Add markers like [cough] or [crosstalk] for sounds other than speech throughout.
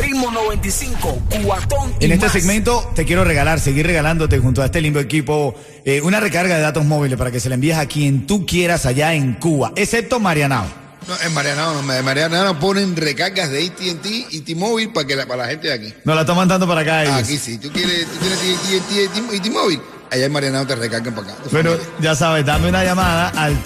Ritmo 95, cuatón y En este más. segmento te quiero regalar, seguir regalándote junto a este lindo equipo eh, una recarga de datos móviles para que se la envíes a quien tú quieras allá en Cuba, excepto Marianao. No, en Marianao, no, en Marianao ponen recargas de AT&T y T-Mobile para que la, para la gente de aquí. Nos la están mandando para acá ellos. Aquí sí. ¿Tú quieres, tú tienes AT&T y T-Mobile? Allá en Marianao te recargan para acá. Pero ya sabes, dame una llamada al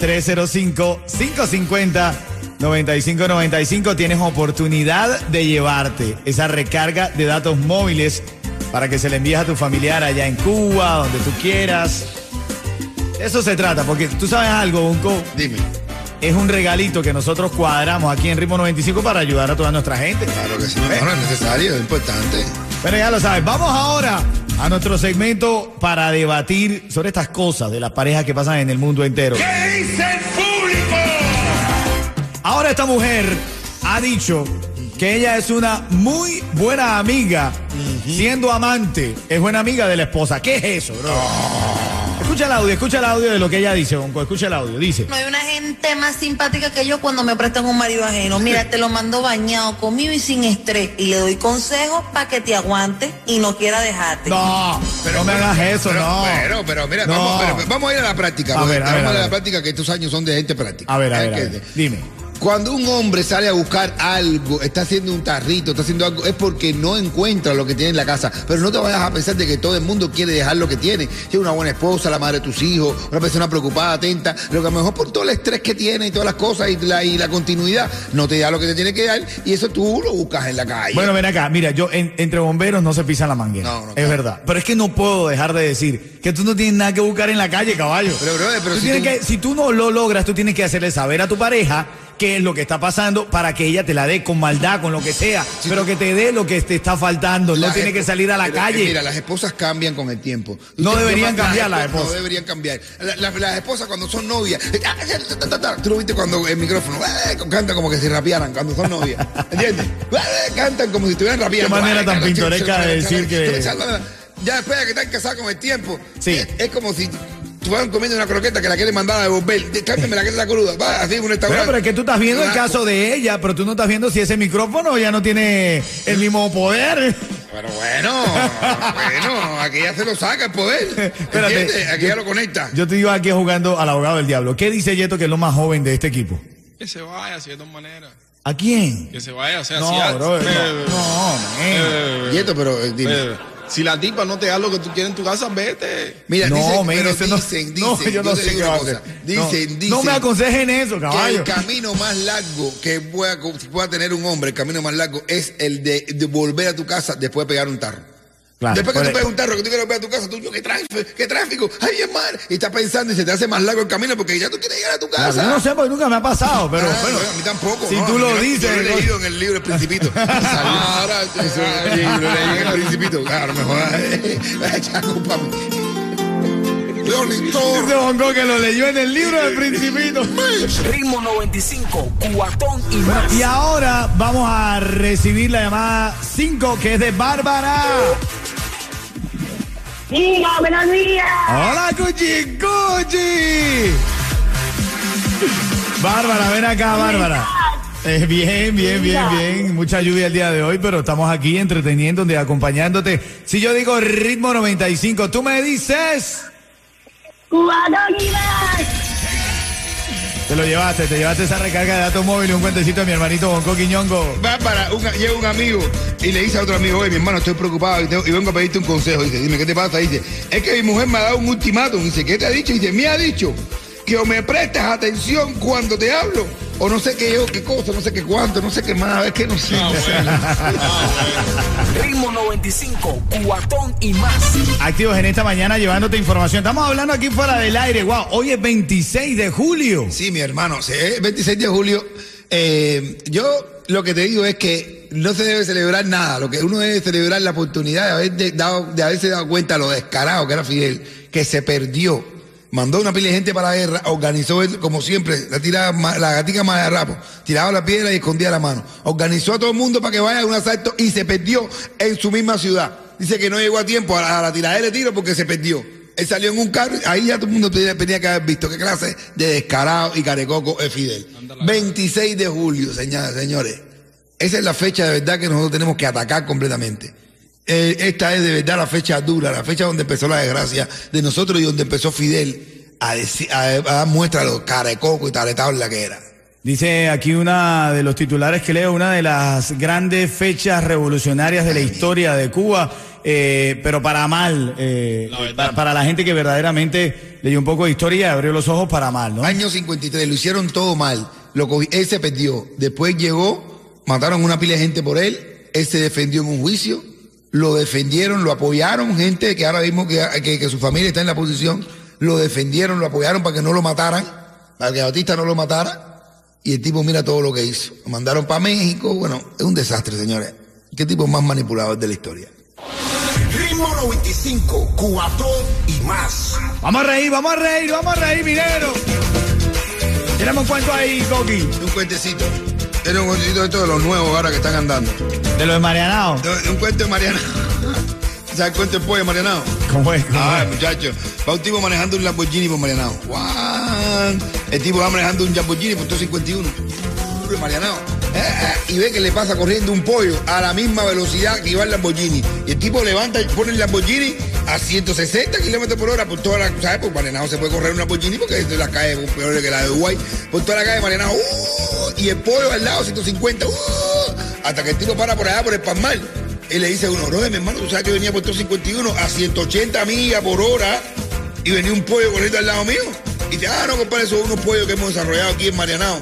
305-550-9595. Tienes oportunidad de llevarte esa recarga de datos móviles para que se le envíes a tu familiar allá en Cuba, donde tú quieras. De Eso se trata, porque tú sabes algo, Bunko. Dime. Es un regalito que nosotros cuadramos aquí en Ritmo 95 para ayudar a toda nuestra gente. Claro que sí. No, no es necesario, es importante. Pero ya lo sabes, vamos ahora a nuestro segmento para debatir sobre estas cosas de las parejas que pasan en el mundo entero. ¿Qué dice el público? Ahora esta mujer ha dicho que ella es una muy buena amiga, siendo amante, es buena amiga de la esposa. ¿Qué es eso, bro? Escucha el audio, escucha el audio de lo que ella dice, Bonco, escucha el audio, dice. No hay una gente más simpática que yo cuando me prestan un marido ajeno. Mira, te lo mando bañado, conmigo y sin estrés. Y le doy consejos para que te aguante y no quiera dejarte. No, no me hagas eso, pero, no. Pero, pero, mira, No. vamos, pero, vamos a ir a la práctica. A ver, a vamos ver, a a, ver. la práctica que estos años son de gente práctica. A ver, a ver, a dime. Cuando un hombre sale a buscar algo, está haciendo un tarrito, está haciendo algo, es porque no encuentra lo que tiene en la casa. Pero no te vayas a pensar de que todo el mundo quiere dejar lo que tiene. Si una buena esposa, la madre de tus hijos, una persona preocupada, atenta, lo que a lo mejor por todo el estrés que tiene y todas las cosas y la, y la continuidad, no te da lo que te tiene que dar y eso tú lo buscas en la calle. Bueno, ven acá, mira, yo en- entre bomberos no se pisan la manguera. No, no, es claro. verdad. Pero es que no puedo dejar de decir que tú no tienes nada que buscar en la calle, caballo. Pero, brother, pero Tú si tienes tú- que- si tú no lo logras, tú tienes que hacerle saber a tu pareja qué es lo que está pasando para que ella te la dé con maldad, con lo que sea, pero que te dé lo que te está faltando. No tiene que salir a la pero, eh, calle. Mira, las esposas cambian con el tiempo. No deberían cambiar las No esposas. deberían cambiar. La- la- las esposas cuando son novias, eh, ah, tú lo viste cuando el micrófono, eh, cantan como que si rapearan cuando son novias. ¿Entiendes? Eh, Cantan como si estuvieran rapeando. Qué manera tan pintoresca de decir que-. Ya después de que están casados con el tiempo, Sí. es, es como si estuvieran comiendo una croqueta que la quieren mandar a devolver. Cámbiame la que está cruda. Va, así un restaurante. pero es que tú estás viendo el Claro. caso de ella, pero tú no estás viendo si ese micrófono ya no tiene el mismo poder. Pero bueno, bueno, aquí ya se lo saca el poder. Espérate. Aquí ya lo conecta. Yo te digo aquí jugando al abogado del diablo. ¿Qué dice Yeto que es lo más joven de este equipo? Que se vaya, así de todas maneras. ¿A quién? Que se vaya, o sea, No, si, a- bro, eh, no, no, man. eh, Y esto, pero eh, dime. Si la tipa no te da lo que tú quieres en tu casa, vete. Mira, No, dicen, men, pero no- dicen, no, dicen, yo no sé qué va a hacer. Dicen, No, dicen. no me aconsejen eso, Que caballo. el camino más largo que pueda, que pueda tener un hombre, el camino más largo es el de, de volver a tu casa después de pegar un tarro. Claro, después que tú pegas un tarro, que tú quieres volver a tu casa, tú, yo, qué tráfico, qué tráfico, ay, es mal. Y estás pensando y se te hace más largo el camino porque ya tú quieres llegar a tu casa. Claro, yo no sé porque nunca me ha pasado, pero Ah, bueno. no, a mí tampoco. Si no, tú lo yo- dices. Yo lo he leído en el libro El Principito. Ahora, eso, sí, lo leí en El Principito. Claro, mejor. Echa [laughs] culpa a mí. Leonito. Dice Bongo que lo leyó en el libro del [laughs] Principito. Ritmo 95, cuatón y más. Y ahora vamos a recibir la llamada 5, que es de Bárbara. Buenos días. Hola, Cuchi Cuchi. Bárbara, ven acá, Bárbara. Eh, bien, bien, bien, bien. Mucha lluvia el día de hoy, pero estamos aquí entreteniéndote, acompañándote. Si yo digo ritmo 95, tú me dices. Cubano más. Te lo llevaste, te llevaste esa recarga de datos móviles, un cuentecito de mi hermanito Bonco Quiñongo. Va para, un, llega un amigo y le dice a otro amigo, oye, mi hermano, estoy preocupado y, tengo- y vengo a pedirte un consejo. Dice, dime, ¿qué te pasa? Dice, es que mi mujer me ha dado un ultimátum. Dice, ¿qué te ha dicho? Dice, me ha dicho que o me prestes atención cuando te hablo, o no sé qué yo, qué cosa, no sé qué cuánto, no sé qué más, es que no sé. no sé. Ritmo 95, cuatón y más. Activos en esta mañana llevándote información. Estamos hablando aquí fuera del aire. Wow, hoy es 26 de julio. Sí, mi hermano, sí, es 26 de julio. Eh, yo lo que te digo es que no se debe celebrar nada. Lo que uno debe celebrar la oportunidad de, haber de- dado, de haberse dado cuenta lo descarado que era Fidel, que se perdió mandó una pila de gente para la guerra, organizó él, como siempre, la tiraba ma- la gatica más de rapo, tiraba la piedra y escondía la mano. Organizó a todo el mundo para que vaya a un asalto y se perdió en su misma ciudad. Dice que no llegó a tiempo a la, a la tiradera de tiro porque se perdió. Él salió en un carro, ahí ya todo el mundo tenía, tenía que haber visto qué clase de descarado y carecoco es Fidel. 26 de julio, señoras, señores. Esa es la fecha de verdad que nosotros tenemos que atacar completamente. Eh, esta es de verdad la fecha dura, la fecha donde empezó la desgracia de nosotros y donde empezó Fidel a, deci- a, a dar muestra de lo carecoco y taretabla que era. Dice aquí una de los titulares que leo, una de las grandes fechas revolucionarias de la historia de Cuba, eh, pero para mal, eh, pa- para, la gente que verdaderamente leyó un poco de historia y abrió los ojos para mal, ¿no? Año 53, lo hicieron todo mal. Lo cogi- él se perdió. Después llegó, mataron una pila de gente por él. Él se defendió en un juicio. Lo defendieron, lo apoyaron. Gente que ahora mismo que, que, que su familia está en la posición. Lo defendieron, lo apoyaron para que no lo mataran. Para que Batista no lo matara. Y el tipo mira todo lo que hizo. Lo mandaron para México. Bueno, es un desastre, señores. ¿Qué tipo más manipulador de la historia? Ritmo 95, Cubatón y más. Vamos a reír, vamos a reír, vamos a reír, minero. Tenemos un cuento ahí, Coqui, Un cuentecito. Era un cuentecito de todos los nuevos ahora que están andando. de lo de Marianao. De- Un cuento de Mariana. [laughs] ¿Sabes del pollo de Marianao? ¿Cómo es? ¿Cómo Ah, es? muchacho. Va un tipo manejando un Lamborghini por Marianao. Juan. El tipo va manejando un Lamborghini por 251. Puro Marianao. Eh, eh, y ve que le pasa corriendo un pollo a la misma velocidad que iba el Lamborghini. Y el tipo levanta y pone el Lamborghini a 160 kilómetros por hora por toda la. ¿Sabes? Por Marianao se puede correr un Lamborghini porque es de la calle peor que la de Uruguay. Por toda la calle de. ¡uh! y el pollo al lado 150. ¡uh! hasta que el tipo para por allá por el Palmar. Y le dice a uno, bro, mi hermano, tú sabes que venía por 251 a 180 millas por hora y venía un pollo corriendo al lado mío. Y dice, ah, no, compadre, son unos pollos que hemos desarrollado aquí en Marianao,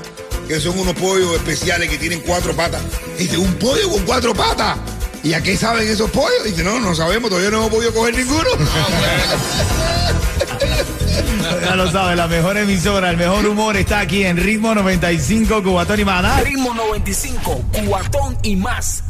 que son unos pollos especiales que tienen cuatro patas. Y dice, ¿un pollo con cuatro patas? ¿Y a qué saben esos pollos? Y dice, no, no sabemos, todavía no hemos podido coger ninguno. [laughs] Ya lo sabes, la mejor emisora, el mejor humor está aquí en Ritmo 95, Cubatón y Maná. Ritmo 95, Cubatón y más.